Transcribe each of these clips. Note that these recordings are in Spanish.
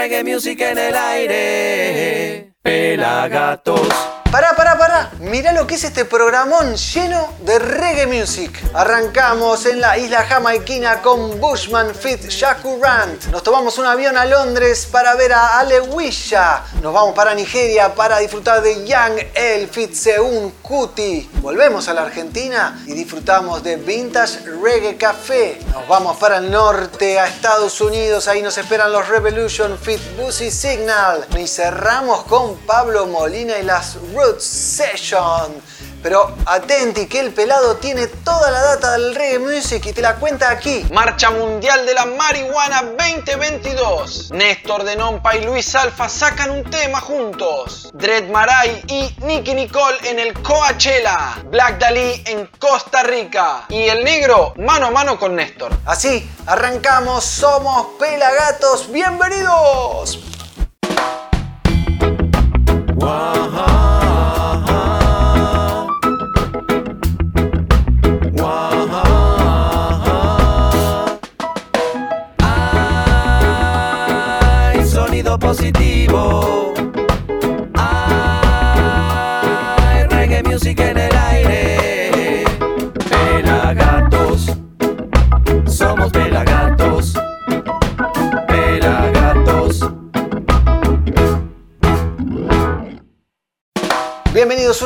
reggae music en el aire. Pelagatos. Pará, pará, pará. Mirá lo que es este programón lleno de reggae music. Arrancamos en la isla jamaiquina con Bushman Fit Shakurant. Nos tomamos un avión a Londres para ver a Alewisha. Nos vamos para Nigeria para disfrutar de Young El Fit Seun Kuti. Volvemos a la Argentina y disfrutamos de Vintage Reggae Café. Nos vamos para el norte, a Estados Unidos. Ahí nos esperan los Revolution Fit Busy Signal. Y cerramos con Pablo Molina y las Roots Session. Pero atenti que el pelado tiene toda la data del reggae music y te la cuenta aquí. Marcha Mundial de la Marihuana 2022. Néstor de Nompa y Luis Alfa sacan un tema juntos. Dread Marai y Nicky Nicole en el Coachella. Black Dalí en Costa Rica. Y el negro mano a mano con Néstor. Así, arrancamos, somos Pelagatos, bienvenidos.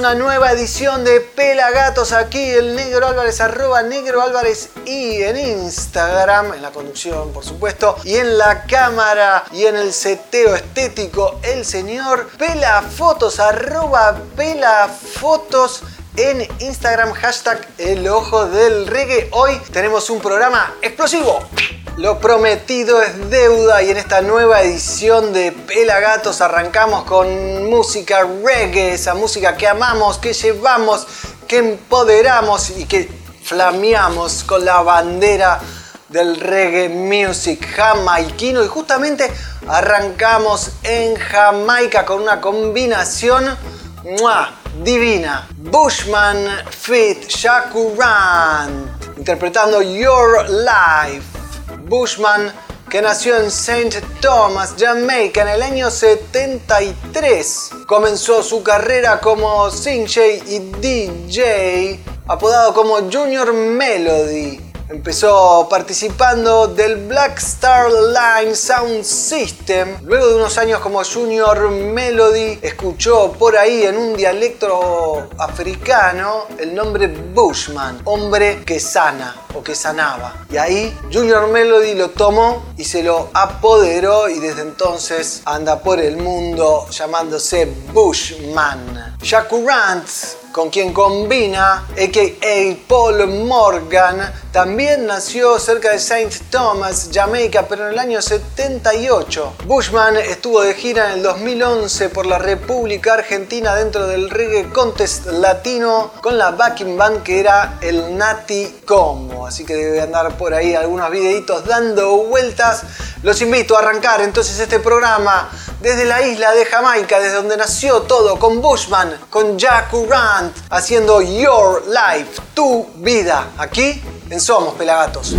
Una nueva edición de Pelagatos. Aquí el Negro Álvarez, arroba Negro Álvarez y en Instagram, en la conducción por supuesto, y en la cámara y en el seteo estético, el señor Pelafotos, arroba Pelafotos. En Instagram, hashtag el ojo del reggae. Hoy tenemos un programa explosivo. Lo prometido es deuda y en esta nueva edición de Pelagatos arrancamos con música reggae, esa música que amamos, que llevamos, que empoderamos y que flameamos con la bandera del reggae music jamaiquino y justamente arrancamos en Jamaica con una combinación divina. Bushman Fit Shakuran interpretando Your Life. Bushman, que nació en St. Thomas, Jamaica en el año 73, comenzó su carrera como DJ y DJ, apodado como Junior Melody. Empezó participando del Black Star Line Sound System. Luego de unos años como Junior Melody, escuchó por ahí en un dialecto africano el nombre Bushman, hombre que sana o que sanaba. Y ahí Junior Melody lo tomó y se lo apoderó y desde entonces anda por el mundo llamándose Bushman. Shakurant con quien combina, a.k.a. Paul Morgan, también nació cerca de St. Thomas, Jamaica, pero en el año 78. Bushman estuvo de gira en el 2011 por la República Argentina dentro del Reggae Contest Latino con la backing band que era el Nati Combo. Así que debe andar por ahí algunos videitos dando vueltas. Los invito a arrancar entonces este programa desde la isla de Jamaica, desde donde nació todo, con Bushman, con Jack Haciendo Your Life, tu vida, aquí en Somos Pelagatos.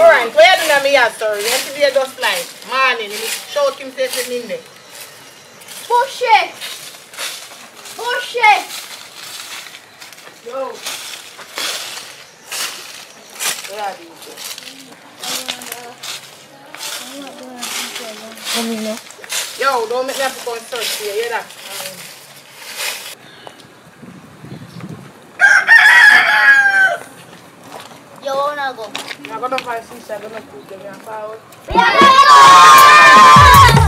Alright, sir? Himself in there. Push it! Push it! Yo. Where are you? Yo, don't make me have to go and search for you, you hear that? Yo wanna go. I'm gonna find sister, I'm gonna put them in forward.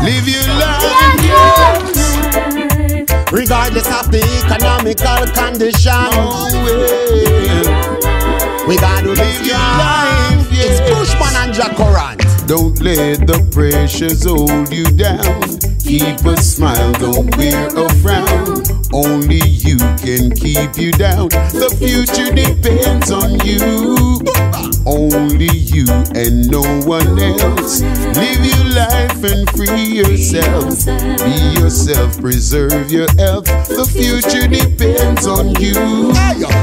Live your life, yes. Regardless of the economical condition. We gotta live your life. It's Bushman and Jacoran. Don't let the pressures hold you down. Keep a smile, don't wear a frown. Only you can keep you down. The future depends on you. Only you and no one else. Live your life and free yourself. Be yourself, preserve your health. The future depends on you.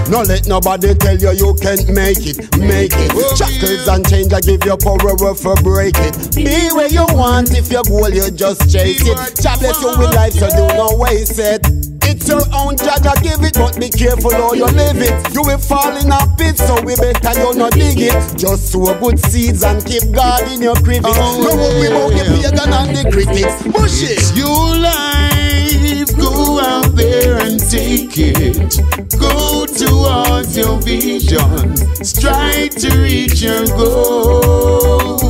No let nobody tell you you can't make it, make it. Oh, Shackles and chains I give you power for break it. Be where you want, if your goal you just chase it. Bless you with life, so do not waste it. It's your own I give it, but be careful how you live it. You will fall in a pit, so we better you not dig it. Just sow good seeds and keep God in your cricket. Oh, no worry about the pagan and the critics. Push it. It's your life, go out there and take it. Go towards your vision, strive to reach your goals.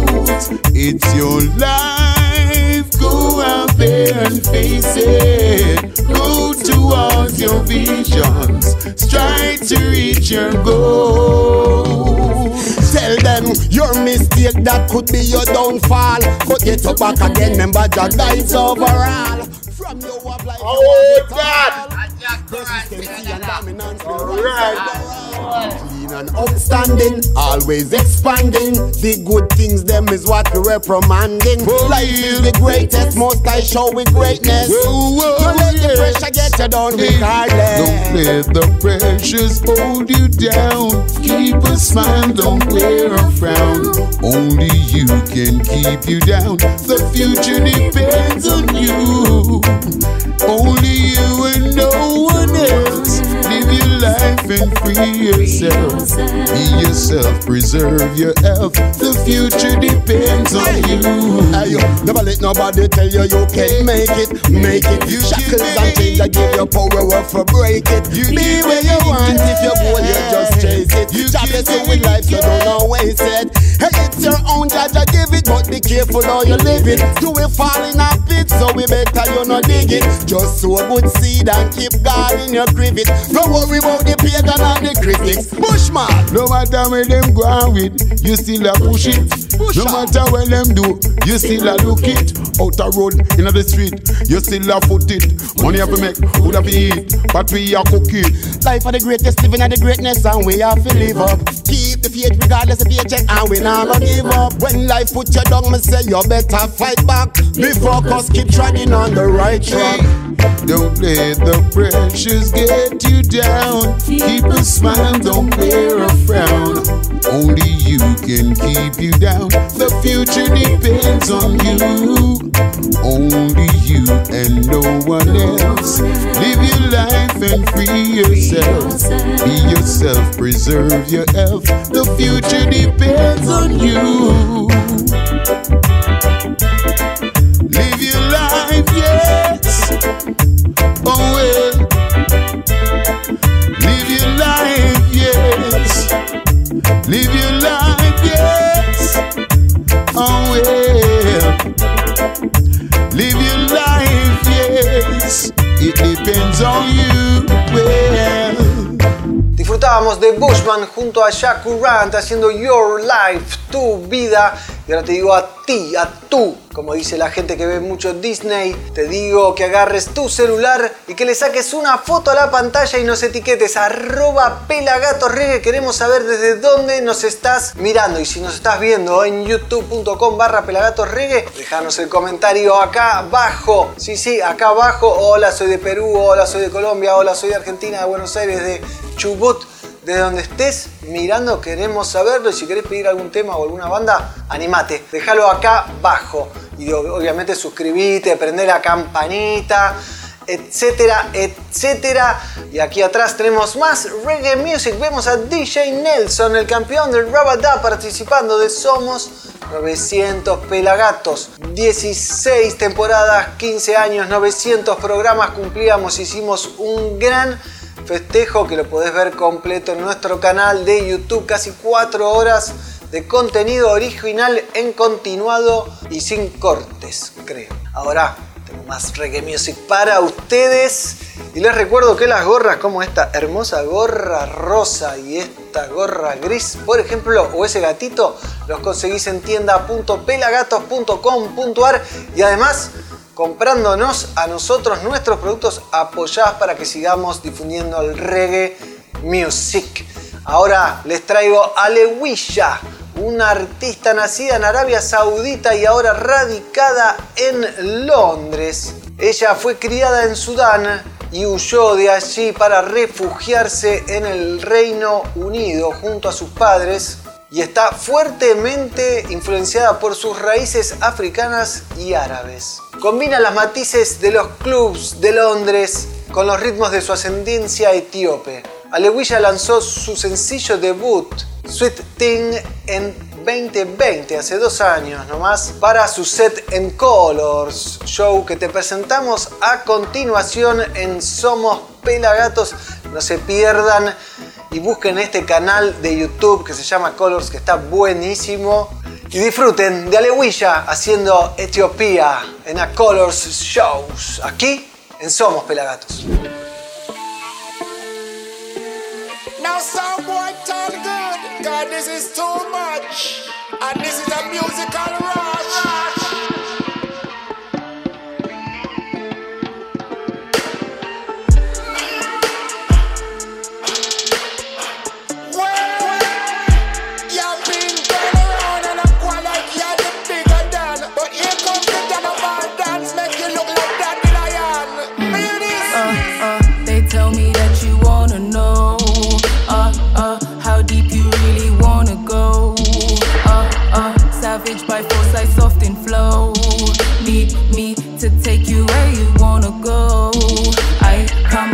It's your life, go out there and face it. Go towards your visions, strive to reach your goal. Tell them your mistake that could be your downfall. But get up back again, remember Jah guides overall. From your walk life, Oh, God. Consistency and dominance will rise. Clean and upstanding, always expanding. The good things, them is what we reprimanding. Life is the greatest, most I show with greatness. Whoa, whoa, Don't let the pressure get you down Don't let the pressures hold you down. Keep a smile, don't wear a frown. Only you can keep you down. The future depends on you. Only you and no one else. Your life and free yourself. Be yourself, preserve your health. The future depends on you. Hey, yo, never let nobody tell you you can't make it, make it. You Shackles and chains that give you power up for break it. You Be where you want if your goal you just chase it. You Jah can bless you make with life, so don't know waste it. Hey, it's your own Jah Jah give it, but be careful how you live it. Do it fall in a pit, so we better you not dig it. Just sow a good seed and keep God in your cricket. Don't worry about the pagan and the critics. Push Bushman. No matter where them go on with, you still a push it. Push no matter where them do, you still a look it. Out a road, in the street, you still a foot it. Money have to make, would have to eat, but we a cook it. Life are the greatest, living at the greatness, and we have to live up. Keep the faith regardless of paycheck, and we gonna give up. When life put you down, me say you better fight back. Be focused, keep treading on the right track. Don't let the pressures get you down. Keep a smile, don't wear a frown. Only you can keep you down. The future depends on you. Only you and no one else. Live your life and free yourself. Be yourself, preserve your health. The future depends on you. Live your life, yes. Oh, Live your life, yes. Oh, well. Live your life, yes. It depends on you, well. Disfrutábamos de Bushman junto a Rant haciendo Your Life, tu vida. Y ahora te digo a ti, a tú, como dice la gente que ve mucho Disney, te digo que agarres tu celular y que le saques una foto a la pantalla y nos etiquetes arroba pelagatosreggae. Queremos saber desde dónde nos estás mirando. Y si nos estás viendo en youtube.com barra pelagatosreggae, déjanos el comentario acá abajo. Sí, sí, acá abajo. Hola, soy de Perú, hola, soy de Colombia, hola, soy de Argentina, de Buenos Aires, de Chubut. De donde estés mirando queremos saberlo y si querés pedir algún tema o alguna banda, animate, déjalo acá abajo. Y ob- obviamente suscribite, prende la campanita, etcétera, etcétera. Y aquí atrás tenemos más reggae music. Vemos a DJ Nelson, el campeón del Rabadá, participando de Somos 900 Pelagatos. 16 temporadas, 15 años, 900 programas cumplíamos, hicimos un gran festejo que lo podés ver completo en nuestro canal de YouTube, casi 4 horas de contenido original en continuado y sin cortes, creo. Ahora tengo más reggae music para ustedes. Y les recuerdo que las gorras como esta hermosa gorra rosa y esta gorra gris, por ejemplo, o ese gatito, los conseguís en tienda.pelagatos.com.ar y además comprándonos a nosotros nuestros productos apoyados para que sigamos difundiendo el reggae music. Ahora les traigo a Lewisha, una artista nacida en Arabia Saudita y ahora radicada en Londres. Ella fue criada en Sudán y huyó de allí para refugiarse en el Reino Unido junto a sus padres y está fuertemente influenciada por sus raíces africanas y árabes. Combina las matices de los clubs de Londres con los ritmos de su ascendencia etíope. Aleguilla lanzó su sencillo debut, Sweet Thing, en 2020, hace dos años nomás, para su Set en Colors show que te presentamos a continuación en Somos Pelagatos. No se pierdan y busquen este canal de YouTube que se llama Colors, que está buenísimo. Y disfruten de Aleguilla haciendo Etiopía en A Colors Shows, aquí en Somos Pelagatos. savage by force, I soft flow. Need me to take you where you wanna go. I come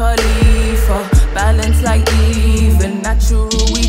Khalifa, balance like even natural.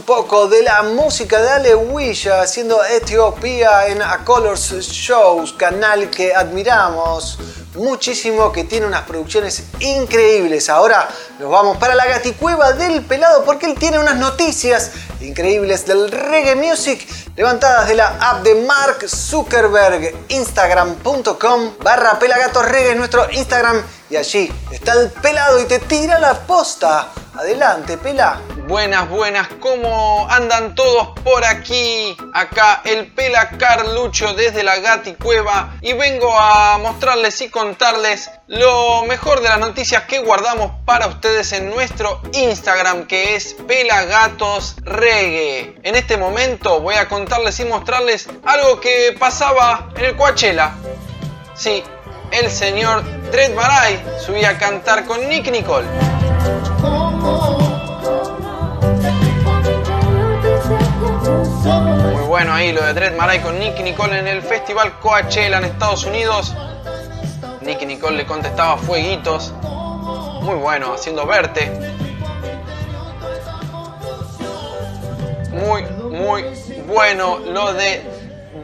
Un poco de la música de Ale haciendo Etiopía en A Colors Shows, canal que admiramos muchísimo, que tiene unas producciones increíbles. Ahora nos vamos para la gaticueva del pelado porque él tiene unas noticias increíbles del reggae music levantadas de la app de Mark Zuckerberg, instagram.com barra pelagatos reggae, nuestro Instagram y allí está el pelado y te tira la posta. Adelante, pela. Buenas, buenas, ¿cómo andan todos por aquí? Acá el Pela Carlucho desde la Gati Cueva y vengo a mostrarles y contarles lo mejor de las noticias que guardamos para ustedes en nuestro Instagram que es Pelagatos Reggae. En este momento voy a contarles y mostrarles algo que pasaba en el Coachella. Sí, el señor Dredd Baray subía a cantar con Nick Nicole. Muy bueno ahí lo de Dredd Maray con Nick Nicole en el festival Coachella en Estados Unidos. Nick Nicole le contestaba fueguitos. Muy bueno, haciendo verte. Muy, muy bueno lo de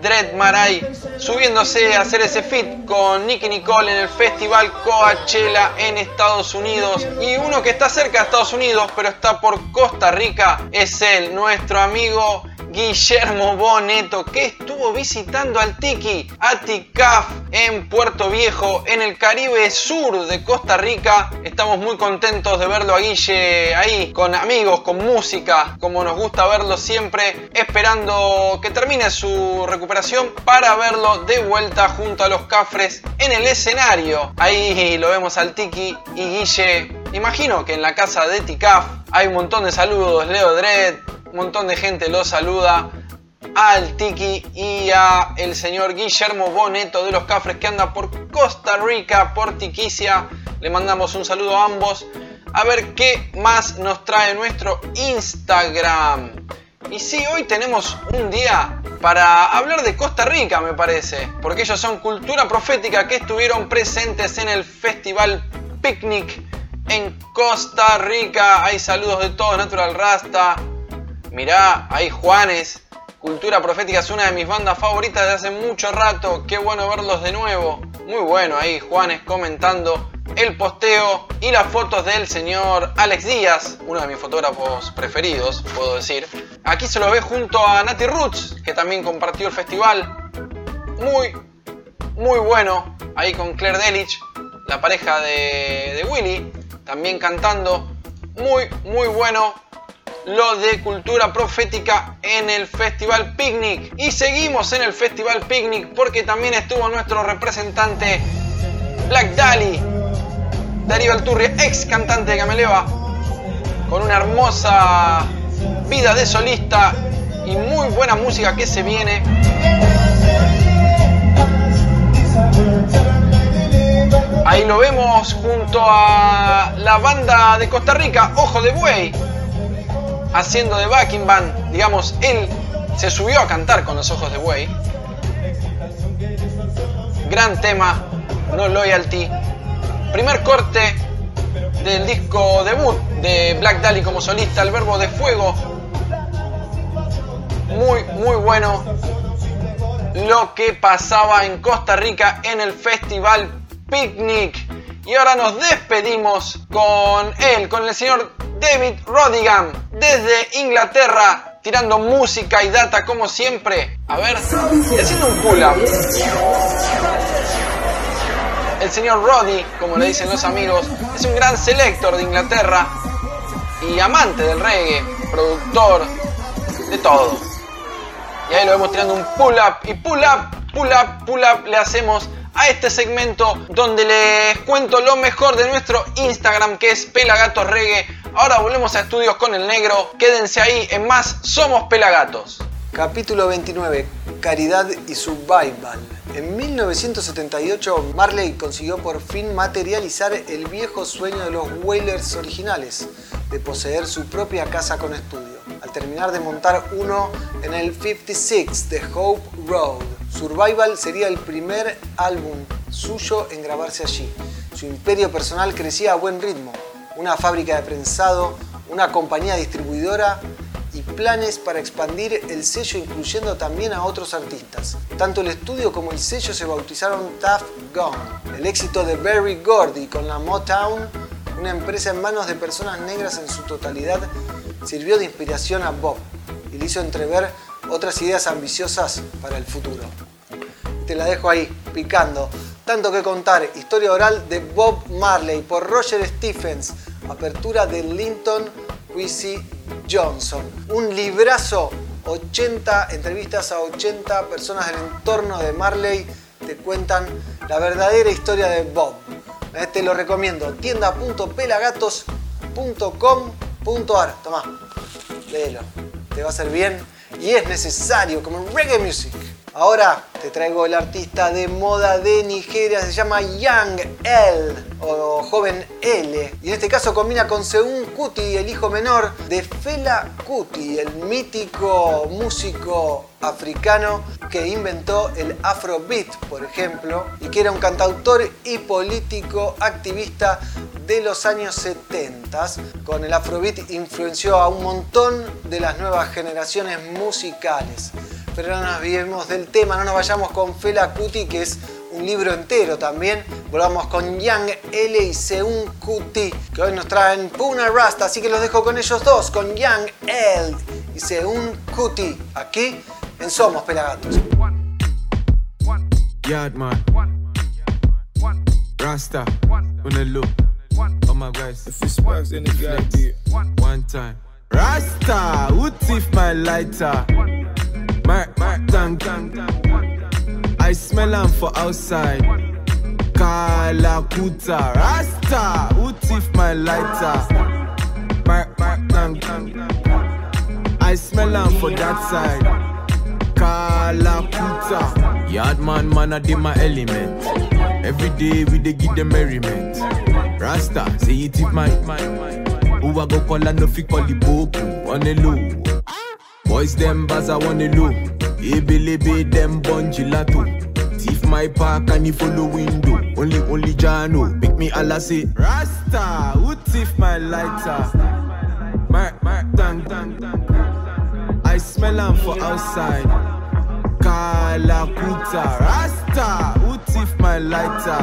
Dread Marai subiéndose a hacer ese fit con Nicky Nicole en el festival Coachella en Estados Unidos. Y uno que está cerca de Estados Unidos, pero está por Costa Rica, es él, nuestro amigo Guillermo Boneto, que estuvo visitando al Tiki, a Ticaf en Puerto Viejo, en el Caribe Sur de Costa Rica. Estamos muy contentos de verlo a Guille ahí, con amigos, con música, como nos gusta verlo siempre, esperando que termine su recuperación para verlo de vuelta junto a los cafres en el escenario. Ahí lo vemos al Tiki y Guille. Imagino que en la casa de Ticaf hay un montón de saludos, Leo Dredd, un montón de gente lo saluda al Tiki y a el señor Guillermo Boneto de los Cafres que anda por Costa Rica, por Tiquicia. Le mandamos un saludo a ambos. A ver qué más nos trae nuestro Instagram. Y sí, hoy tenemos un día para hablar de Costa Rica, me parece, porque ellos son cultura profética que estuvieron presentes en el Festival Picnic en Costa Rica. Hay saludos de todos, Natural Rasta, Mirá, ahí Juanes. Cultura Profética es una de mis bandas favoritas de hace mucho rato. Qué bueno verlos de nuevo. Muy bueno ahí Juanes comentando el posteo y las fotos del señor Alex Díaz, uno de mis fotógrafos preferidos, puedo decir. Aquí se lo ve junto a Nati Roots, que también compartió el festival. Muy, muy bueno. Ahí con Claire Delich, la pareja de, de Willy, también cantando. Muy, muy bueno lo de cultura profética en el Festival Picnic. Y seguimos en el Festival Picnic porque también estuvo nuestro representante Black Dali, Darío Alturri, ex cantante de Cameleva, con una hermosa vida de solista y muy buena música que se viene. Ahí lo vemos junto a la banda de Costa Rica, Ojo de Buey, haciendo de backing. Digamos, él se subió a cantar con los ojos de buey. Gran tema, No Loyalty. Primer corte del disco debut de Black Dali como solista, El Verbo de Fuego. Muy, muy bueno lo que pasaba en Costa Rica en el Festival Picnic. Y ahora nos despedimos con él, con el señor David Rodigan, desde Inglaterra, tirando música y data como siempre. A ver, haciendo un pull-up. El señor Roddy, como le dicen los amigos, es un gran selector de Inglaterra y amante del reggae, productor, de todo. Y ahí lo vemos tirando un pull-up y pull-up, pull-up, pull-up le hacemos a este segmento donde les cuento lo mejor de nuestro Instagram que es Pelagatos Reggae. Ahora volvemos a estudios con el negro. Quédense ahí en más Somos Pelagatos. Capítulo 29. Caridad y Survival. En 1978 Marley consiguió por fin materializar el viejo sueño de los Wailers originales, de poseer su propia casa con estudio, al terminar de montar uno en el 56 de Hope Road. Survival sería el primer álbum suyo en grabarse allí. Su imperio personal crecía a buen ritmo, una fábrica de prensado, una compañía distribuidora y planes para expandir el sello incluyendo también a otros artistas. Tanto el estudio como el sello se bautizaron Tough Gone. El éxito de Barry Gordy con la Motown, una empresa en manos de personas negras en su totalidad, sirvió de inspiración a Bob y le hizo entrever otras ideas ambiciosas para el futuro. Te la dejo ahí, picando. Tanto que contar, historia oral de Bob Marley por Roger Stephens, apertura de Linton Quincy Johnson. Un librazo, 80 entrevistas a 80 personas del entorno de Marley te cuentan la verdadera historia de Bob. Te este lo recomiendo, tienda.pelagatos.com.ar. Tomá, léelo, te va a hacer bien y es necesario como reggae music. Ahora te traigo el artista de moda de Nigeria, se llama Young L o joven L. Y en este caso combina con Seun Kuti, el hijo menor de Fela Kuti, el mítico músico africano que inventó el afrobeat, por ejemplo, y que era un cantautor y político activista de los años 70. Con el afrobeat influenció a un montón de las nuevas nuevas generaciones musicales. Pero no nos olvidemos del tema, no nos vayamos con Fela Kuti, que es un libro entero también. Volvamos con Young L y Seun Kuti, que hoy nos traen Puna Rasta, así que los dejo con ellos dos, con Young L y Seun Kuti, aquí en Somos Pelagatos. Yardman. Rasta. On the look. Oh my guys. If it sparks, then it gotta be one time. Rasta. Who thief my lighter? Mark, mark, I smell them for outside. Kalakuta. Rasta. Who thief my lighter? Mark, mark, tang. I smell them for that side. Kalakuta. Yard man, I did my element. Every day we dey give them merriment. Rasta, say it if my Who I go call and no fi call the boku on the low. Boys them want the low. Ebelebe them bun gelato. Thief my park and he follow window. Only only Jano make me Allah say Rasta, who thief my lighter? Mark, mark, dang, dang, dang. I smell 'em for outside. Kalakuta Rasta Who thief my lighter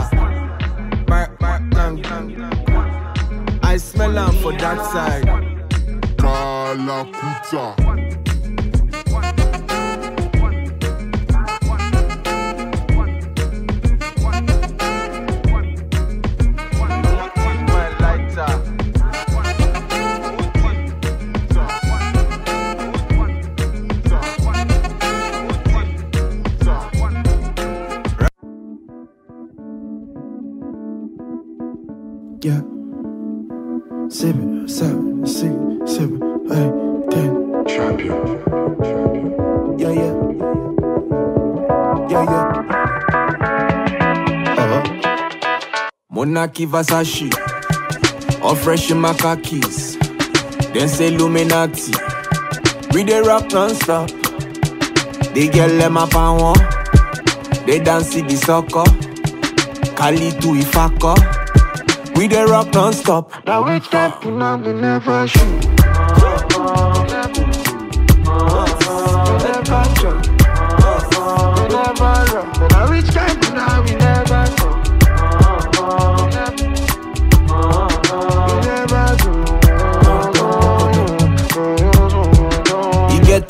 Mark, mark, dang, dang I smell am for that side Kalakuta. Uh-huh. Monarchy Versace All fresh in my khakis Then say Illuminati We dey rock non-stop They get them up and one They dance the soccer Kali to Ifako We dey rock non-stop Now we now we never shoot. Never never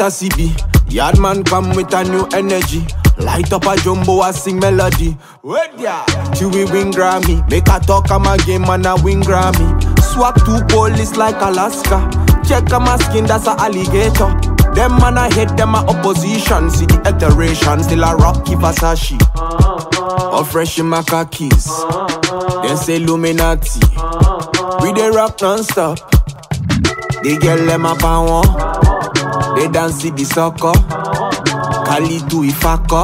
a CB. Yardman come with a new energy. Light up a jumbo, I sing melody. Wait yeah. Till we win Grammy. Make a talk, I'm a game and I win Grammy. Swag to police like Alaska. Check on my skin, that's a alligator. Them man I hate them my opposition. See the iteration, still a rocky Versace. All fresh in my khakis. Then say Illuminati. We dey rock non-stop. They get them up and one. They dance the soccer. Cali do it ifako.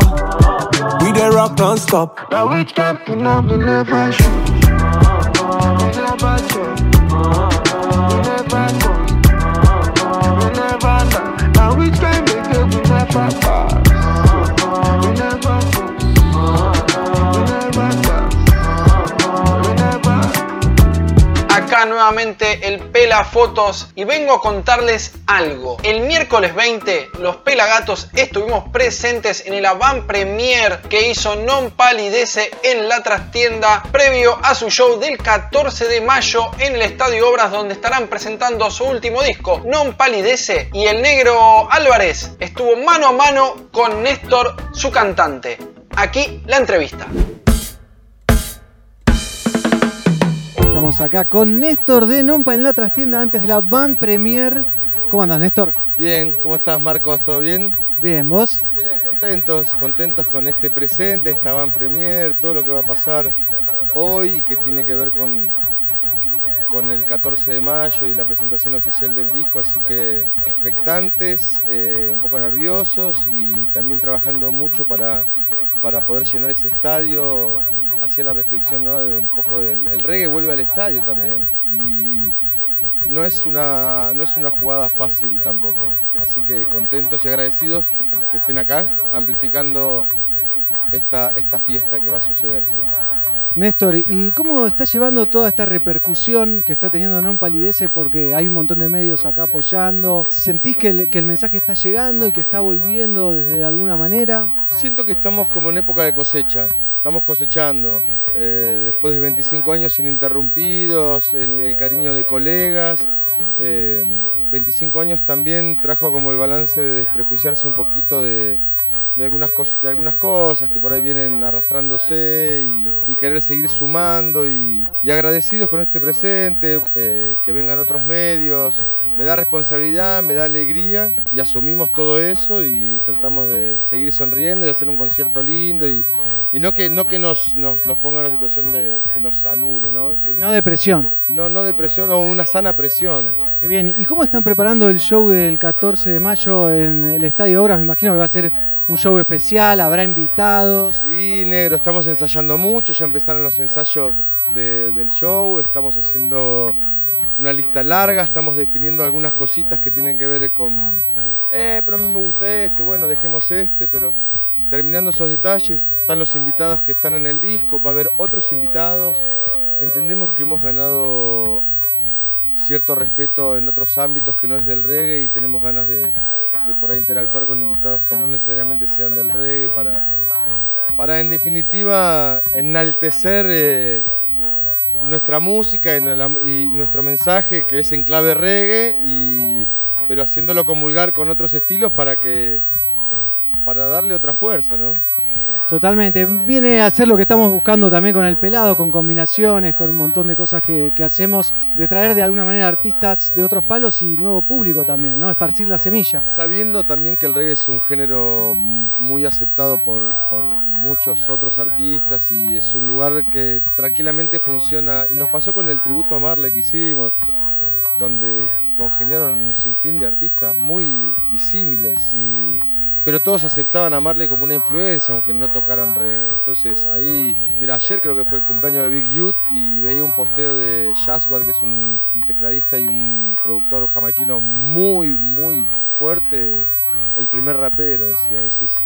We the rock don't stop. Now which captain I'm the never shoot. We never shoot. We never shoot. We never shoot. Now which time they go never fall. El Pela Fotos y vengo a contarles algo. El miércoles 20 los Pelagatos estuvimos presentes en el Avant Premier que hizo Non Palidece en la trastienda previo a su show del 14 de mayo en el Estadio Obras donde estarán presentando su último disco Non Palidece y el negro Álvarez estuvo mano a mano con Néstor, su cantante. Aquí la entrevista. Estamos acá con Néstor de Nompa en la trastienda antes de la Van Premier. ¿Cómo andas, Néstor? Bien, ¿cómo estás Marcos? ¿Todo bien? Bien, ¿vos? Bien, contentos, contentos con este presente, esta Van Premier, todo lo que va a pasar hoy y que tiene que ver con, con el 14 de mayo y la presentación oficial del disco, así que expectantes, eh, un poco nerviosos y también trabajando mucho para, para poder llenar ese estadio. Hacía la reflexión ¿no? de un poco del el reggae vuelve al estadio también y no es una, no es una jugada fácil tampoco. Así que contentos y agradecidos que estén acá amplificando esta, esta fiesta que va a sucederse. Néstor, ¿y cómo está llevando toda esta repercusión que está teniendo Non Palidece? Porque hay un montón de medios acá apoyando. ¿Sentís que el, mensaje está llegando y que está volviendo desde alguna manera? Siento que estamos como en época de cosecha. Estamos cosechando, eh, después de 25 años ininterrumpidos, el, el cariño de colegas. eh, 25 años también trajo como el balance de desprejuiciarse un poquito de, de algunas, de algunas cosas que por ahí vienen arrastrándose y, y querer seguir sumando y, y agradecidos con este presente, eh, que vengan otros medios. Me da responsabilidad, me da alegría y asumimos todo eso y tratamos de seguir sonriendo y hacer un concierto lindo y, y no que, no que nos, nos, nos ponga en una situación de que nos anule, ¿no? No depresión. no, no depresión, o una sana presión. Qué bien. ¿Y cómo están preparando el show del 14 de mayo en el Estadio Obras? Me imagino que va a ser un show especial, habrá invitados. Sí, negro, estamos ensayando mucho, ya empezaron los ensayos de- del show, estamos haciendo una lista larga, estamos definiendo algunas cositas que tienen que ver con, eh, pero a mí me gusta este, bueno, dejemos este, pero terminando esos detalles, están los invitados que están en el disco, va a haber otros invitados, entendemos que hemos ganado cierto respeto en otros ámbitos que no es del reggae y tenemos ganas de, por ahí interactuar con invitados que no necesariamente sean del reggae para, para en definitiva enaltecer eh, nuestra música y nuestro mensaje que es en clave reggae, y, pero haciéndolo comulgar con otros estilos para que para darle otra fuerza, ¿no? Totalmente. Viene a ser lo que estamos buscando también con el pelado, con combinaciones, con un montón de cosas que, que hacemos, de traer de alguna manera artistas de otros palos y nuevo público también, ¿no? Esparcir la semilla. Sabiendo también que el reggae es un género muy aceptado por, por muchos otros artistas y es un lugar que tranquilamente funciona. Y nos pasó con el tributo a Marley que hicimos, donde congeniaron un sinfín de artistas muy disímiles, y, pero todos aceptaban a Marley como una influencia, aunque no tocaran reggae. Entonces ahí, mira, ayer creo que fue el cumpleaños de Big Youth y veía un posteo de Jazzwad, que es un tecladista y un productor jamaiquino muy, muy fuerte, el primer rapero, decía, decís.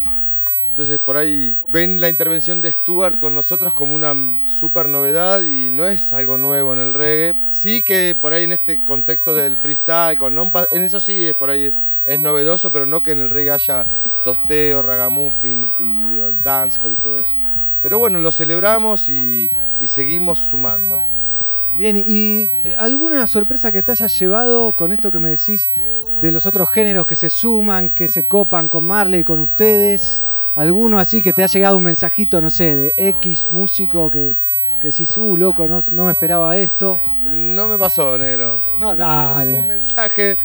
Entonces por ahí ven la intervención de Stuart con nosotros como una super novedad y no es algo nuevo en el reggae. Sí que por ahí en este contexto del freestyle, con nompa, en eso sí es por ahí es, es novedoso, pero no que en el reggae haya tosteo, ragamuffin y el dancehall y todo eso. Pero bueno, lo celebramos y, y seguimos sumando. Bien, ¿y eh, alguna sorpresa que te hayas llevado con esto que me decís de los otros géneros que se suman, que se copan con Marley, con ustedes? ¿Alguno así que te ha llegado un mensajito, no sé, de X músico que, que decís, uh, loco, no, no me esperaba esto? No me pasó, negro. No, dale. Un mensaje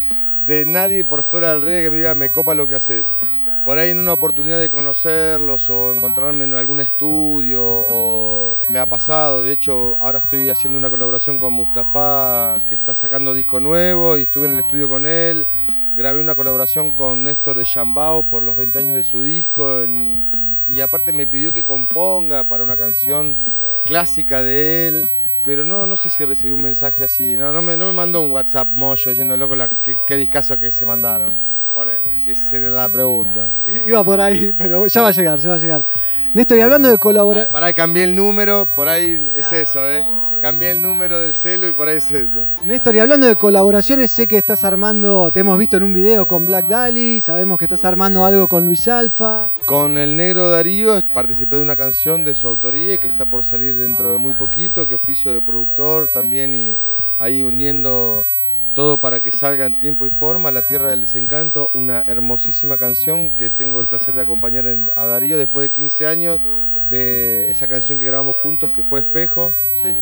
de nadie por fuera del reggae que me diga, me copa lo que haces. Por ahí en una oportunidad de conocerlos o encontrarme en algún estudio o me ha pasado. De hecho, ahora estoy haciendo una colaboración con Mustafa que está sacando disco nuevo y estuve en el estudio con él. Grabé una colaboración con Néstor de Chambao por los 20 años de su disco en- y, y aparte me pidió que componga para una canción clásica de él. Pero no, no sé si recibí un mensaje así. No, no, me, no me mandó un WhatsApp mollo diciendo, loco, la, qué, qué discazo que se mandaron. Ponele, si esa era la pregunta. Iba por ahí, pero ya va a llegar, ya va a llegar. Néstor, y hablando de colaborar... Para cambié el número, por ahí es eso, ¿eh? Cambié el número del celo y por ahí es eso. Néstor, y hablando de colaboraciones, sé que estás armando, te hemos visto en un video con Black Dali, sabemos que estás armando algo con Luis Alfa. Con el negro Darío participé de una canción de su autoría y que está por salir dentro de muy poquito, que oficio de productor también y ahí uniendo todo para que salga en tiempo y forma, La Tierra del Desencanto, una hermosísima canción que tengo el placer de acompañar a Darío después de 15 años de esa canción que grabamos juntos que fue Espejo. Sí.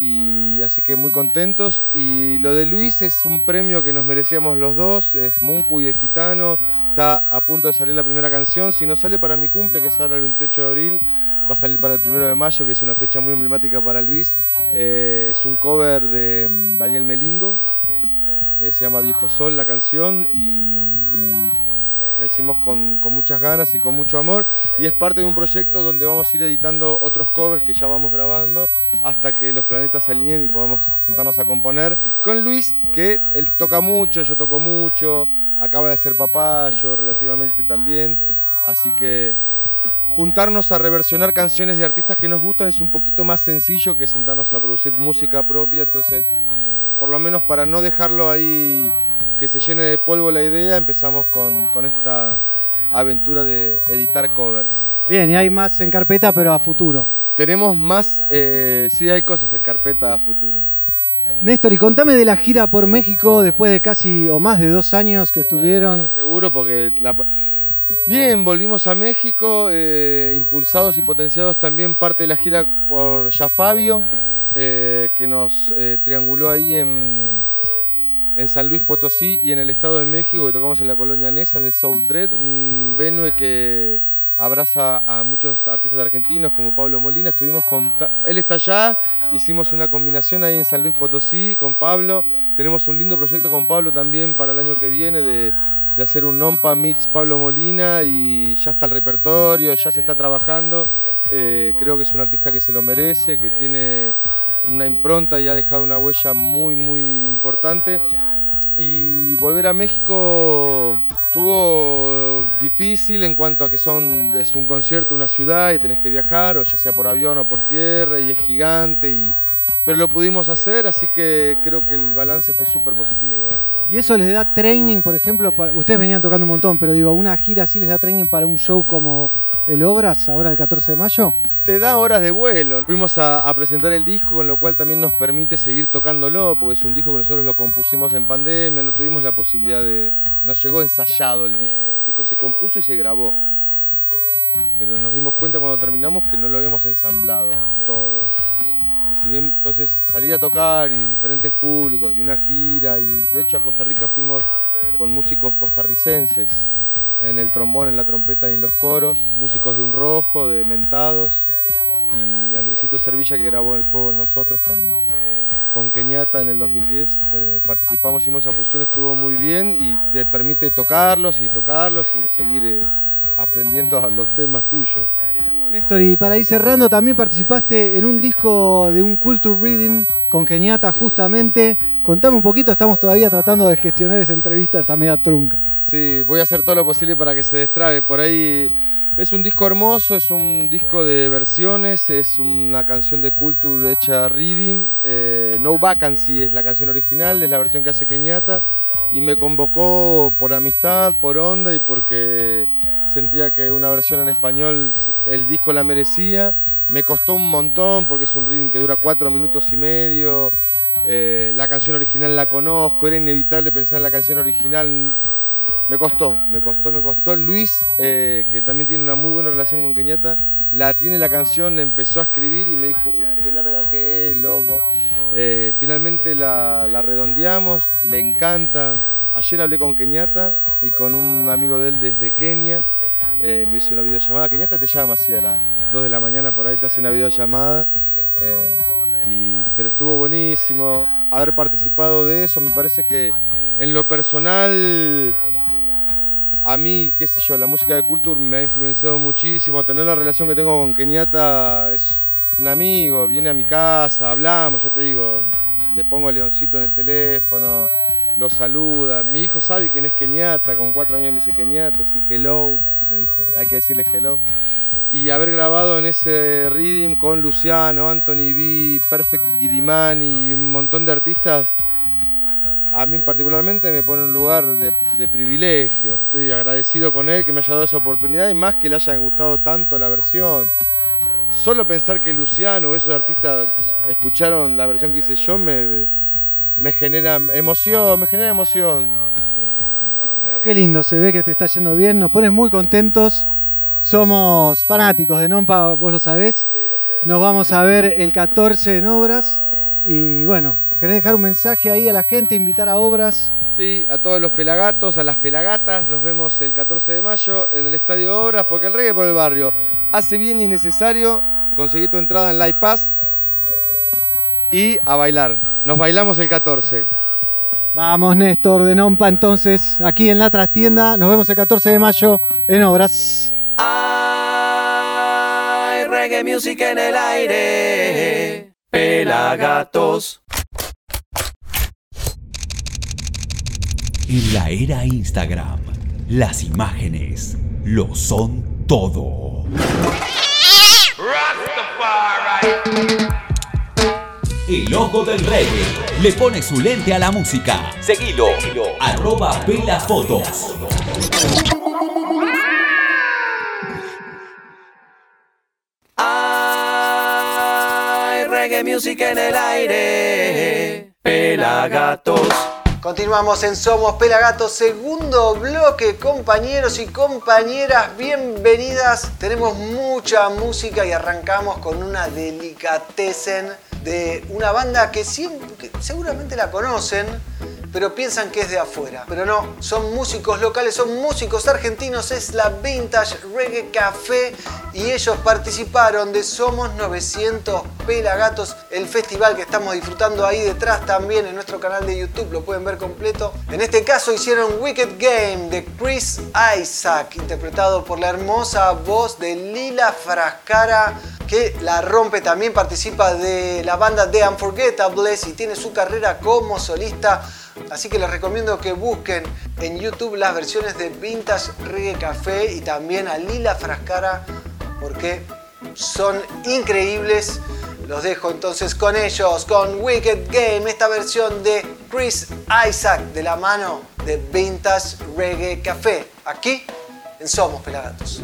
Y así que muy contentos. Y lo de Luis es un premio que nos merecíamos los dos, es Muncu y el Gitano. Está a punto de salir la primera canción. Si no sale para mi cumple, que es ahora el 28 de abril, va a salir para el 1 de mayo, que es una fecha muy emblemática para Luis. Eh, es un cover de mm, Daniel Melingo. Eh, se llama Viejo Sol la canción y, la hicimos con, con muchas ganas y con mucho amor y es parte de un proyecto donde vamos a ir editando otros covers que ya vamos grabando hasta que los planetas se alineen y podamos sentarnos a componer con Luis, que él toca mucho, yo toco mucho, acaba de ser papá, yo relativamente también, así que juntarnos a reversionar canciones de artistas que nos gustan es un poquito más sencillo que sentarnos a producir música propia, entonces por lo menos para no dejarlo ahí que se llene de polvo la idea, empezamos con, esta aventura de editar covers. Bien, y hay más en carpeta, pero a futuro. Tenemos más, eh, sí hay cosas en carpeta a futuro. Néstor, y contame de la gira por México después de casi o más de dos años que estuvieron. Seguro, porque la, Bien, volvimos a México, eh, impulsados y potenciados también parte de la gira por Ya Fabio, eh, que nos trianguló ahí en, en, San Luis Potosí y en el Estado de México, que tocamos en la colonia Nesa, en el Soul Dread, un venue que abraza a muchos artistas argentinos como Pablo Molina. Estuvimos con. Él está allá, hicimos una combinación ahí en San Luis Potosí con Pablo. Tenemos un lindo proyecto con Pablo también para el año que viene de, hacer un Nompa Meets Pablo Molina y ya está el repertorio, ya se está trabajando. Eh, creo que es un artista que se lo merece, que tiene una impronta y ha dejado una huella muy, muy importante. Y volver a México Estuvo difícil en cuanto a que son, es un concierto, una ciudad y tenés que viajar, o ya sea por avión o por tierra, y es gigante, y, pero lo pudimos hacer, así que creo que el balance fue súper positivo. ¿eh? ¿Y eso les da training, por ejemplo? ustedes venían tocando un montón, pero digo, ¿una gira así les da training para un show como el Obras, ahora el 14 de mayo? Te da horas de vuelo. Fuimos a, presentar el disco, con lo cual también nos permite seguir tocándolo, porque es un disco que nosotros lo compusimos en pandemia, no tuvimos la posibilidad de... No llegó ensayado el disco. El disco se compuso y se grabó. Pero nos dimos cuenta cuando terminamos que no lo habíamos ensamblado todos. Entonces salir a tocar y diferentes públicos y una gira, y de hecho a Costa Rica fuimos con músicos costarricenses en el trombón, en la trompeta y en los coros, músicos de Un Rojo, de Mentados y Andresito Servilla que grabó El Fuego en Nosotros con, con Keñata en el 2010. Eh, participamos, hicimos esa fusión, estuvo muy bien y te permite tocarlos y tocarlos y seguir eh, aprendiendo los temas tuyos. Néstor, y para ir cerrando, también participaste en un disco de un Culture Reading con Kenyatta justamente. Contame un poquito, estamos todavía tratando de gestionar esa entrevista, está media trunca. Sí, voy a hacer todo lo posible para que se destrabe. Por ahí es un disco hermoso, es un disco de versiones, es una canción de Culture hecha reading. Eh, no Vacancy es la canción original, es la versión que hace Kenyatta. Y me convocó por amistad, por onda y porque sentía que una versión en español el disco la merecía. Me costó un montón porque es un ritmo que dura cuatro minutos y medio. Eh, la canción original la conozco, era inevitable pensar en la canción original. Me costó, me costó, me costó. Luis, eh, que también tiene una muy buena relación con Kenyatta, la tiene la canción, empezó a escribir y me dijo, qué larga que es, loco. Eh, finalmente la, la redondeamos, le encanta. Ayer hablé con Kenyatta y con un amigo de él desde Kenia eh, me hizo una videollamada. Kenyatta te llama así a las 2 de la mañana, por ahí te hace una videollamada. Eh, pero estuvo buenísimo haber participado de eso. Me parece que en lo personal, a mí, qué sé yo, la música de Culture me ha influenciado muchísimo. Tener la relación que tengo con Kenyatta es un amigo, viene a mi casa, hablamos, ya te digo, le pongo a Leoncito en el teléfono lo saluda. Mi hijo sabe quién es Kenyatta, con cuatro años me dice Kenyatta, así hello, me dice, hay que decirle hello. Y haber grabado en ese reading con Luciano, Anthony B, Perfect Guidimani y un montón de artistas, a mí particularmente me pone en un lugar de, de, privilegio. Estoy agradecido con él que me haya dado esa oportunidad y más que le haya gustado tanto la versión. Solo pensar que Luciano o esos artistas escucharon la versión que hice yo me, me genera emoción, me genera emoción. Bueno, qué lindo, se ve que te está yendo bien, nos pones muy contentos. Somos fanáticos de Nompa, vos lo sabés. Sí, lo sé. Nos vamos a ver el 14 en Obras. Y bueno, ¿querés dejar un mensaje ahí a la gente, invitar a Obras? Sí, a todos los pelagatos, a las pelagatas, nos vemos el 14 de mayo en el Estadio Obras, porque el reggae por el barrio hace bien y es necesario. Conseguir tu entrada en Live Pass y a bailar. Nos bailamos el 14. Vamos, Néstor de Nompa, entonces, aquí en la trastienda. Nos vemos el 14 de mayo en Obras. Hay reggae music en el aire. Pelagatos. En la era Instagram, las imágenes lo son todo. El ojo del reggae le pone su lente a la música. Seguilo. Arroba Pela Fotos. Hay reggae music en el aire. Pelagatos. Continuamos en Somos Pelagatos, segundo bloque, compañeros y compañeras, bienvenidas. Tenemos mucha música y arrancamos con una delicatessen de una banda que, siempre, seguramente la conocen, pero piensan que es de afuera. Pero no, son músicos locales, son músicos argentinos, es la Vintage Reggae Café y ellos participaron de Somos 900 Pelagatos, el festival que estamos disfrutando ahí detrás también en nuestro canal de YouTube, lo pueden ver completo. En este caso hicieron Wicked Game de Chris Isaac, interpretado por la hermosa voz de Lila Frascara que la rompe, también participa de la banda The Unforgettables y tiene su carrera como solista. Así que les recomiendo que busquen en YouTube las versiones de Vintage Reggae Café y también a Lila Frascara porque son increíbles. Los dejo entonces con ellos, con Wicked Game, esta versión de Chris Isaac de la mano de Vintage Reggae Café, aquí en Somos Pelagatos.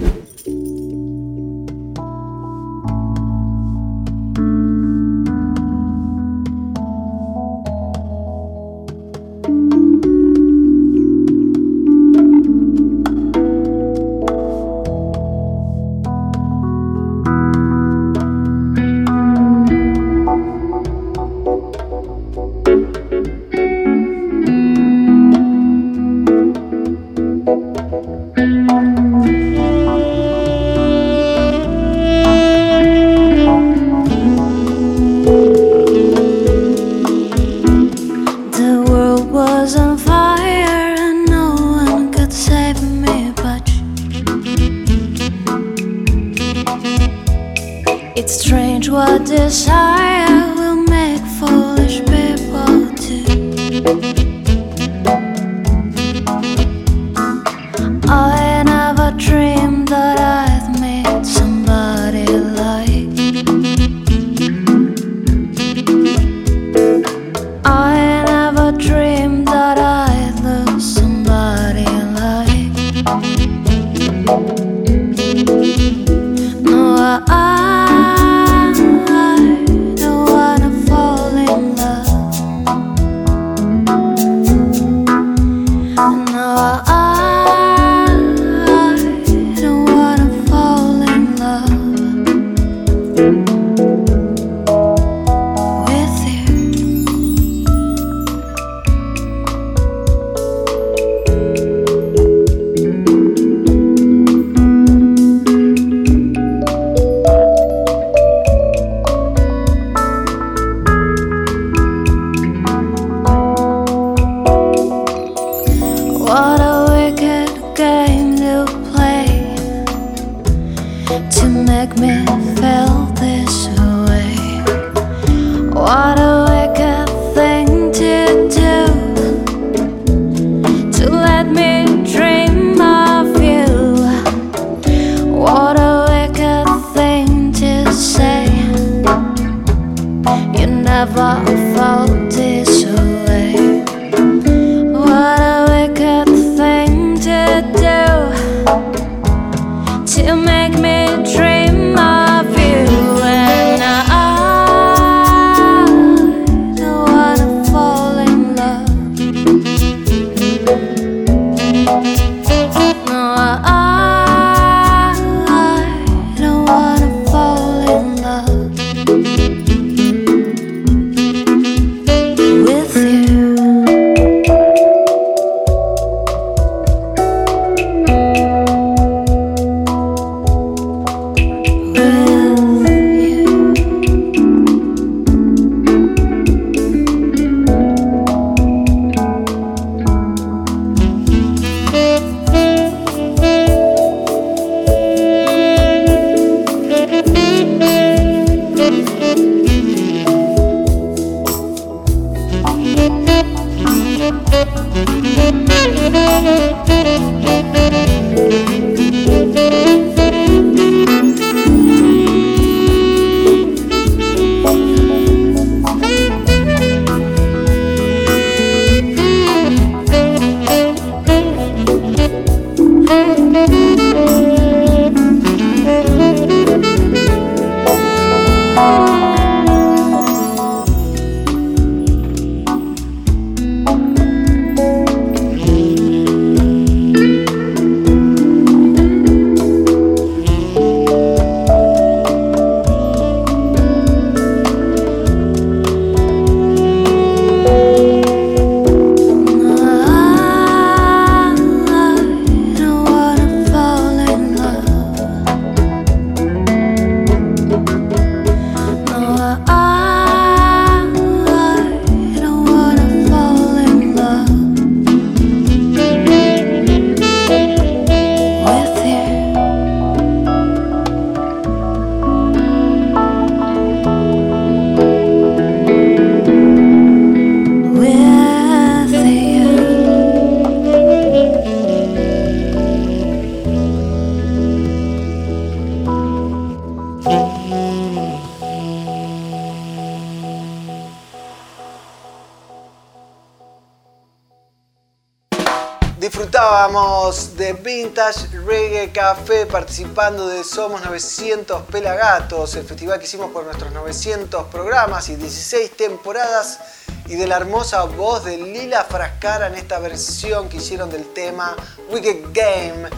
Participando de Somos 900 Pelagatos, el festival que hicimos por nuestros 900 programas y 16 temporadas y de la hermosa voz de Lila Frascara en esta versión que hicieron del tema Wicked Game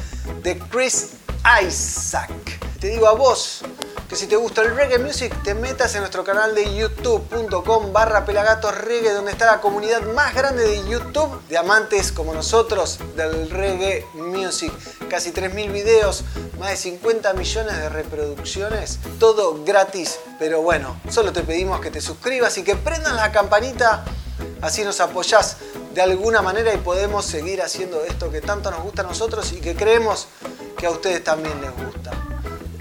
de Chris Isaac. Te digo a vos si te gusta el reggae music te metas en nuestro canal de youtube.com barra pelagatos reggae donde está la comunidad más grande de YouTube de amantes como nosotros del reggae music. Casi 3.000 videos, más de 50 millones de reproducciones, todo gratis. Pero bueno, solo te pedimos que te suscribas y que prendas la campanita, así nos apoyás de alguna manera y podemos seguir haciendo esto que tanto nos gusta a nosotros y que creemos que a ustedes también les gusta.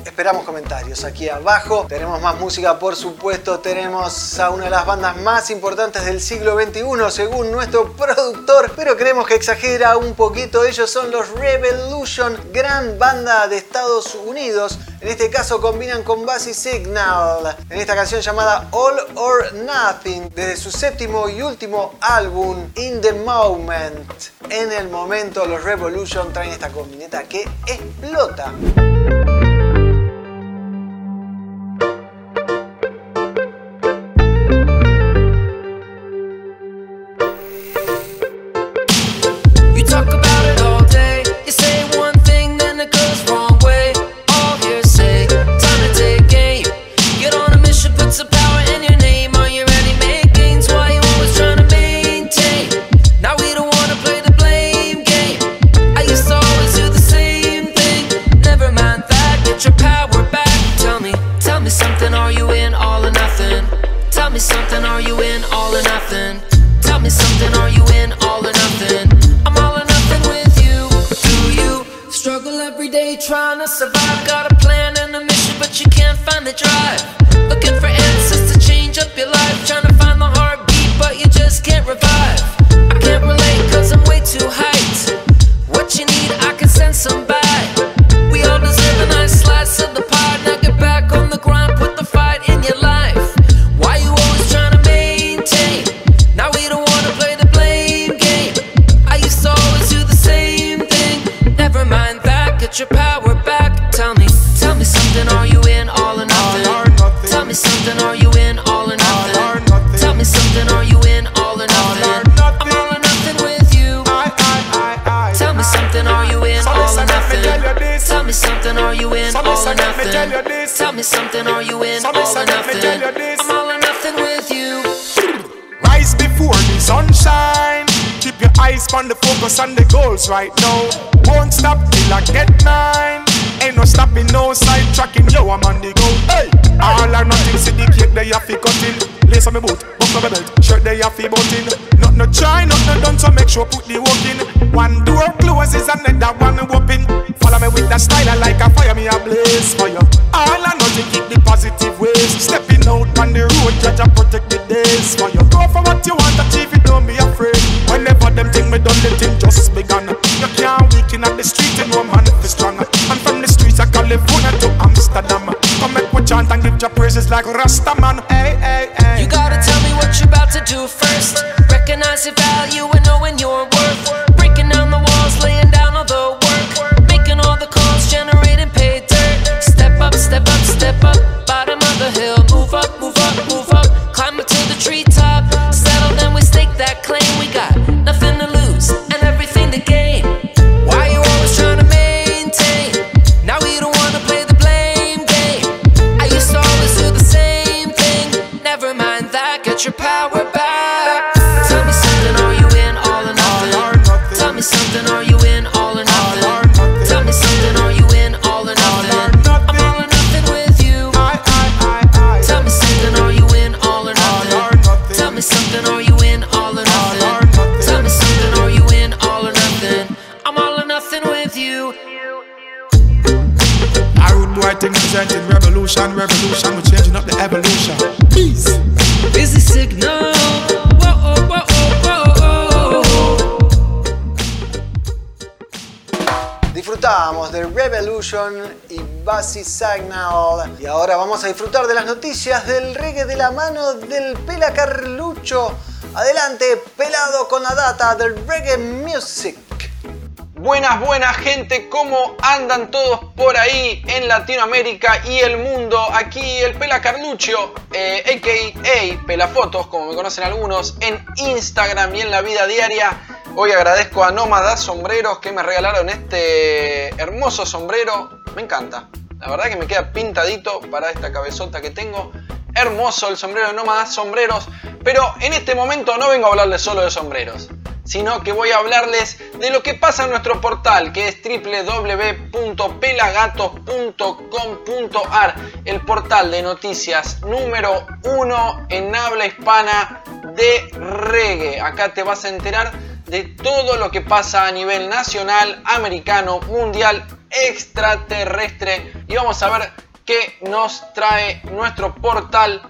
Esperamos comentarios aquí abajo. Tenemos más música, por supuesto. Tenemos a una de las bandas más importantes del siglo XXI, según nuestro productor, pero creemos que exagera un poquito. Ellos son los Revolution, gran banda de Estados Unidos. En este caso combinan con Bassy Signal en esta canción llamada All or Nothing, desde su séptimo y último álbum, In the Moment. En el momento, los Revolution traen esta combineta que explota. Somebody. Focus on the goals right now. Won't stop till I get mine. Ain't no stopping, no sidetracking. Yo, I'm on the go. Hey, all or nothing. See the cake they have to cut in. Lace on my boot, buckle my belt, shirt they have to button. Not no try, not no done, so make sure put the work in. One door closes, another one open. Follow me with that style, I like a fire, me a blaze fire. All or nothing, keep the positive ways. Stepping out on the road, judge and protect the days for you. Go for what you want, achieve it, can't weaken the street, and no man is strong. And from the streets of California to Amsterdam, come make we chant and give your praises like Rastaman. Hey, hey, hey. You gotta tell me what you're about to do first. Recognize your value back. Bassy Signal. Y ahora vamos a disfrutar de las noticias del reggae de la mano del Pela Carlucho. Adelante, pelado con la data del reggae music. Buenas, buenas gente, ¿cómo andan todos por ahí en Latinoamérica y el mundo? Aquí el Pela Carluccio, eh, a.k.a. Pelafotos, como me conocen algunos, en Instagram y en la vida diaria. Hoy agradezco a Nómadas Sombreros que me regalaron este hermoso sombrero. Me encanta. La verdad que me queda pintadito para esta cabezota que tengo. Hermoso el sombrero de Nómadas Sombreros. Pero en este momento no vengo a hablarles solo de sombreros sino que voy a hablarles de lo que pasa en nuestro portal, que es www.pelagatos.com.ar, el portal de noticias número uno en habla hispana de reggae. Acá te vas a enterar de todo lo que pasa a nivel nacional, americano, mundial, extraterrestre y vamos a ver qué nos trae nuestro portal.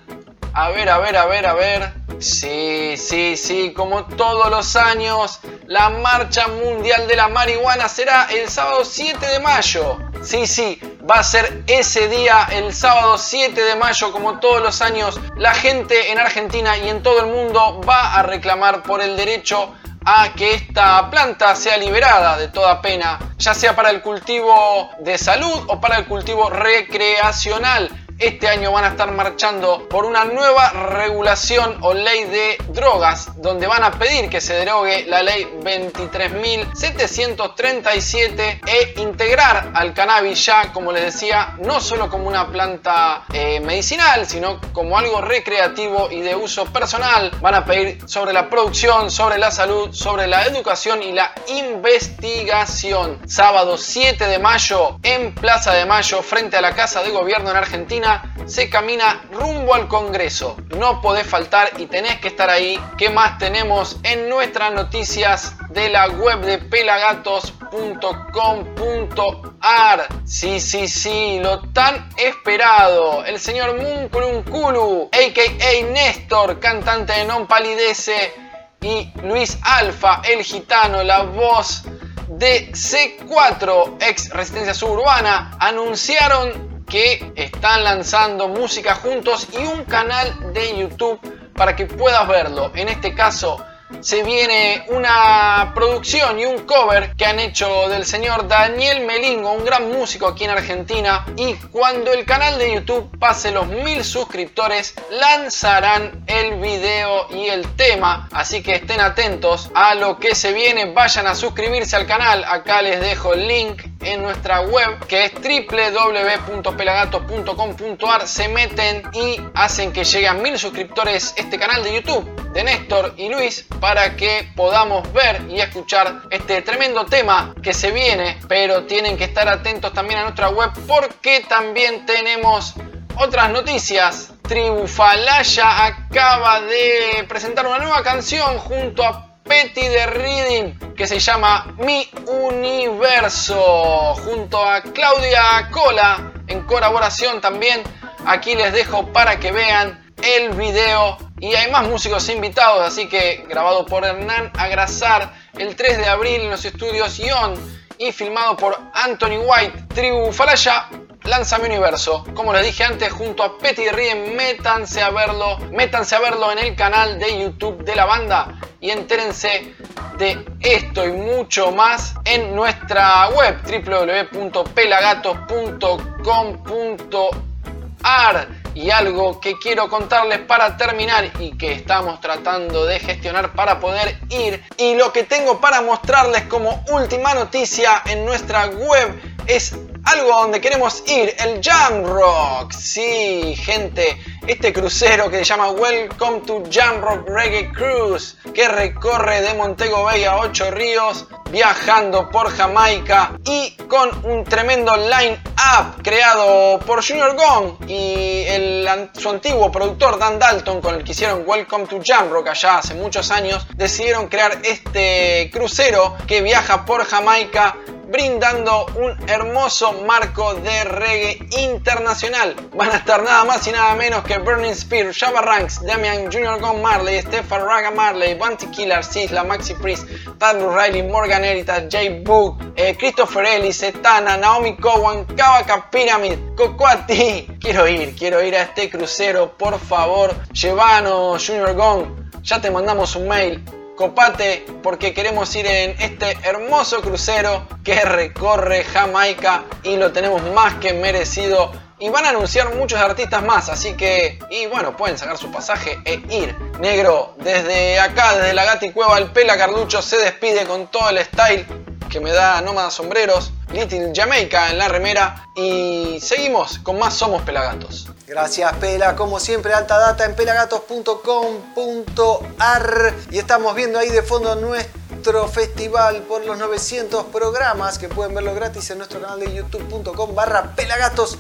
A ver, a ver, a ver, a ver. Sí, sí, sí, como todos los años, la Marcha Mundial de la Marihuana será el sábado 7 de mayo. Sí, sí, va a ser ese día, el sábado 7 de mayo, como todos los años, la gente en Argentina y en todo el mundo va a reclamar por el derecho a que esta planta sea liberada de toda pena, ya sea para el cultivo de salud o para el cultivo recreacional este año van a estar marchando por una nueva regulación o ley de drogas, donde van a pedir que se derogue la ley 23.737 e integrar al cannabis ya, como les decía, no solo como una planta eh, medicinal, sino como algo recreativo y de uso personal. Van a pedir sobre la producción, sobre la salud, sobre la educación y la investigación. Sábado 7 de mayo en Plaza de Mayo, frente a la Casa de Gobierno en Argentina se camina rumbo al Congreso. No podés faltar y tenés que estar ahí. ¿Qué más tenemos en nuestras noticias de la web de pelagatos.com.ar? Sí, sí, sí, lo tan esperado. El señor Munkulunkulu, a.k.a. Néstor, cantante de Non Palidece, y Luis Alfa, el gitano, la voz de C4, ex Resistencia Suburbana, anunciaron que están lanzando música juntos y un canal de YouTube para que puedas verlo. En este caso, se viene una producción y un cover que han hecho del señor Daniel Melingo, un gran músico aquí en Argentina. Y cuando el canal de YouTube pase los mil suscriptores, lanzarán el video y el tema. Así que estén atentos a lo que se viene. Vayan a suscribirse al canal. Acá les dejo el link en nuestra web que es www.pelagatos.com.ar. Se meten y hacen que llegue a mil suscriptores este canal de YouTube de Néstor y Luis para que podamos ver y escuchar este tremendo tema que se viene, pero tienen que estar atentos también a nuestra web porque también tenemos otras noticias. Tribufalaya acaba de presentar una nueva canción junto a Petty de Reading que se llama Mi Universo junto a Claudia Cola en colaboración también. Aquí les dejo para que vean el video y hay más músicos invitados, así que grabado por Hernán Agrasar el 3 de abril en los estudios Ion y filmado por Anthony White, Tribu Falaya, Lanza mi universo. Como les dije antes, junto a Petty Rien, métanse a verlo, métanse a verlo en el canal de YouTube de la banda y entérense de esto y mucho más en nuestra web www.pelagatos.com.ar y algo que quiero contarles para terminar y que estamos tratando de gestionar para poder ir. Y lo que tengo para mostrarles como última noticia en nuestra web es algo donde queremos ir, el Jam Rock. Sí, gente, este crucero que se llama Welcome to Jam Rock Reggae Cruise, que recorre de Montego Bay a Ocho Ríos, viajando por Jamaica y con un tremendo line-up creado por Junior Gong y el, su antiguo productor Dan Dalton, con el que hicieron Welcome to Jam Rock allá hace muchos años, decidieron crear este crucero que viaja por Jamaica brindando un hermoso marco de reggae internacional. Van a estar nada más y nada menos que Burning Spear, Java Ranks, Damian Jr. Gon Marley, Stefan Raga Marley, Bounty Killer, Sisla, Maxi Priest, Tad Riley, Morgan Heritage, Jay Book, eh, Christopher Ellis, Etana, Naomi Cowan, Kawaka Pyramid, Cocoati. Quiero ir, quiero ir a este crucero, por favor, llévanos Junior Gong. Ya te mandamos un mail copate porque queremos ir en este hermoso crucero que recorre Jamaica y lo tenemos más que merecido. Y van a anunciar muchos artistas más, así que, y bueno, pueden sacar su pasaje e ir. Negro, desde acá, desde la Gati Cueva, el Pela Carlucho se despide con todo el style que me da Nómada Sombreros, Little Jamaica en la remera y seguimos con más Somos Pelagatos. Gracias Pela, como siempre alta data en pelagatos.com.ar y estamos viendo ahí de fondo nuestro festival por los 900 programas que pueden verlo gratis en nuestro canal de youtube.com barra pelagatos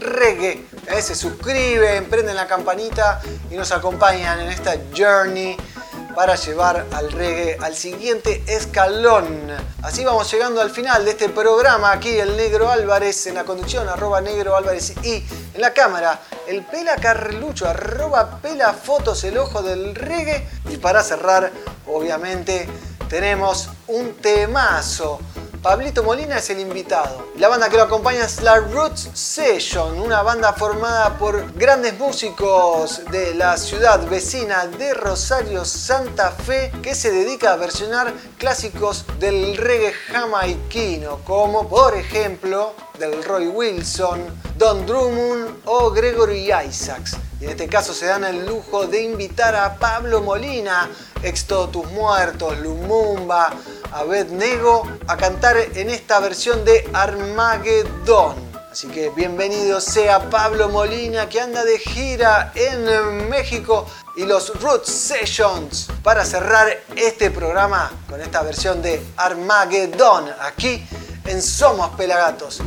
reggae. Eh, se suscriben, prenden la campanita y nos acompañan en esta journey para llevar al reggae al siguiente escalón. Así vamos llegando al final de este programa. Aquí el Negro Álvarez en la conducción, arroba Negro Álvarez y en la cámara el Pela Carlucho, arroba Pela Fotos, el ojo del reggae. Y para cerrar, obviamente, tenemos un temazo Pablito Molina es el invitado. La banda que lo acompaña es la Roots Session, una banda formada por grandes músicos de la ciudad vecina de Rosario, Santa Fe, que se dedica a versionar clásicos del reggae jamaiquino, como por ejemplo del Roy Wilson, Don Drummond o Gregory Isaacs. Y en este caso se dan el lujo de invitar a Pablo Molina, ex Tus Muertos, Lumumba, Nego a cantar en esta versión de Armageddon. Así que bienvenido sea Pablo Molina que anda de gira en México y los Roots Sessions para cerrar este programa con esta versión de Armageddon aquí en Somos Pelagatos.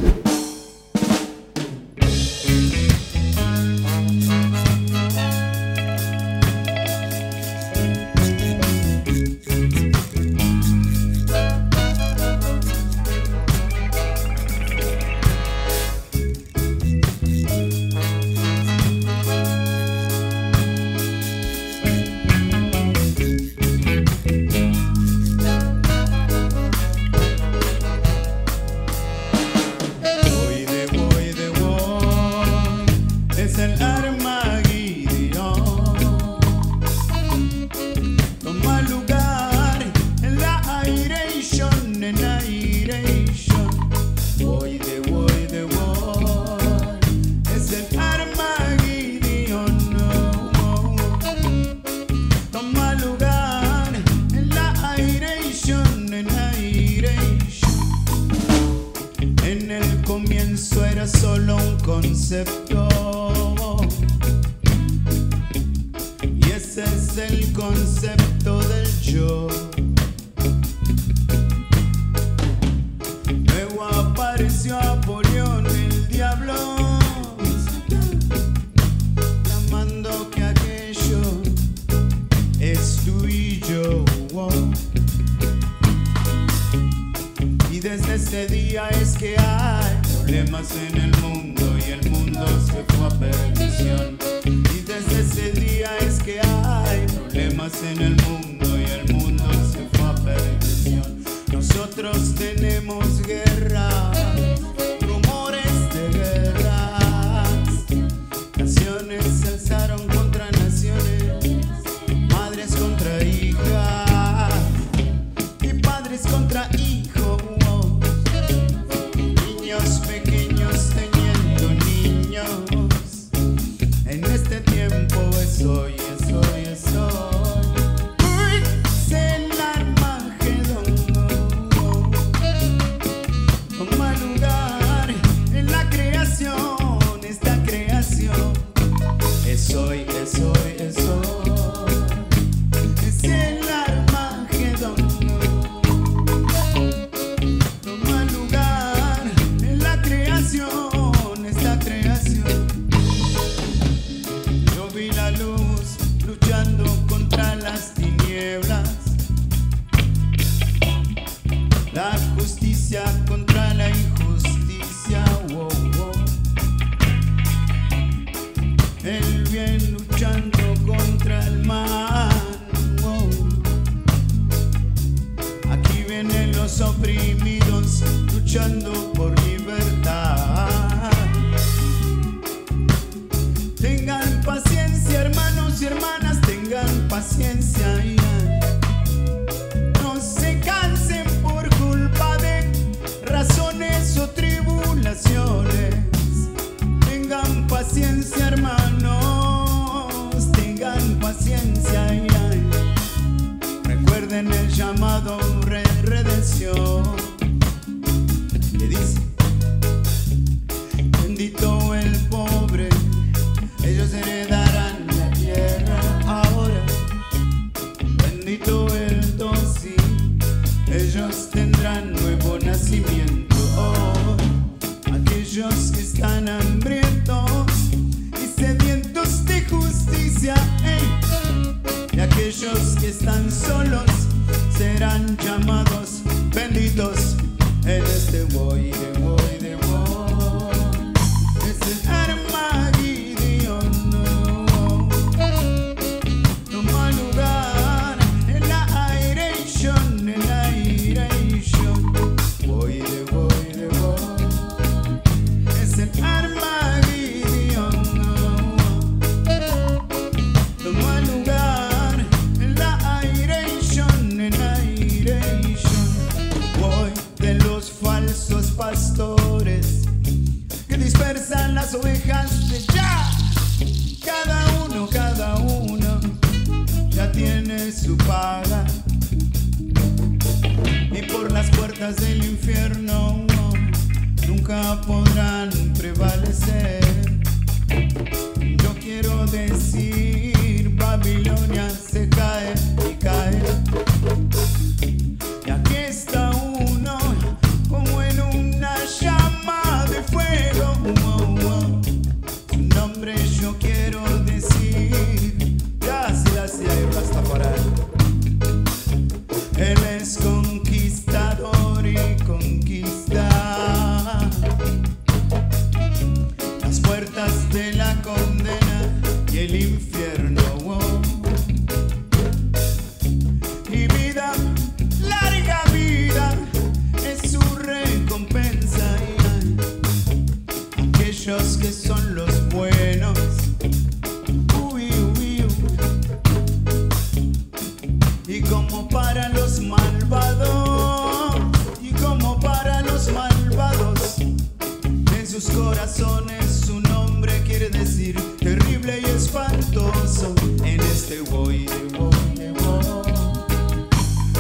sus corazones su nombre quiere decir terrible y espantoso. En este voy, voy, voy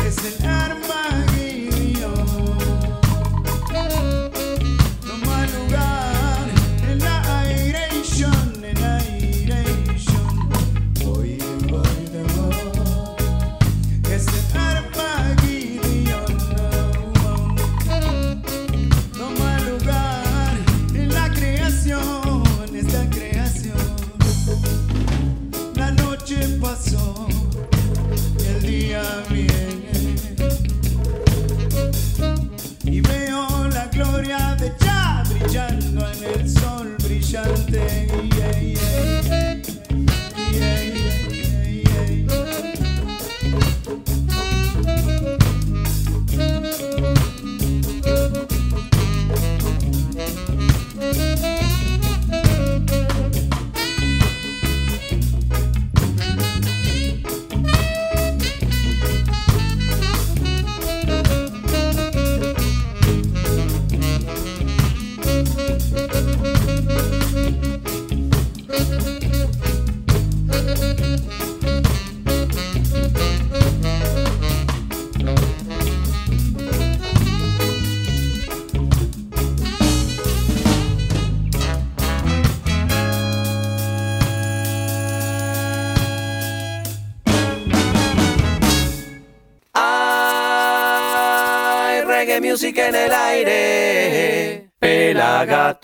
es el arma. música en el aire. Pelagat.